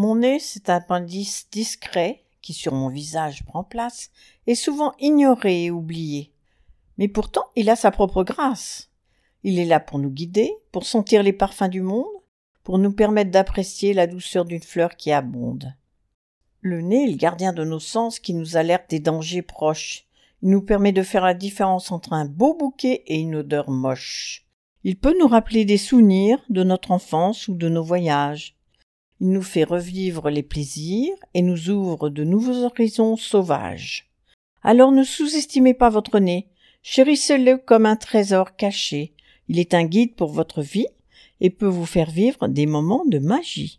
Mon nez, c'est un appendice discret qui sur mon visage prend place, est souvent ignoré et oublié. Mais pourtant, il a sa propre grâce. Il est là pour nous guider, pour sentir les parfums du monde, pour nous permettre d'apprécier la douceur d'une fleur qui abonde. Le nez est le gardien de nos sens qui nous alerte des dangers proches. Il nous permet de faire la différence entre un beau bouquet et une odeur moche. Il peut nous rappeler des souvenirs de notre enfance ou de nos voyages. Il nous fait revivre les plaisirs et nous ouvre de nouveaux horizons sauvages. Alors ne sous-estimez pas votre nez, chérissez-le comme un trésor caché. Il est un guide pour votre vie et peut vous faire vivre des moments de magie.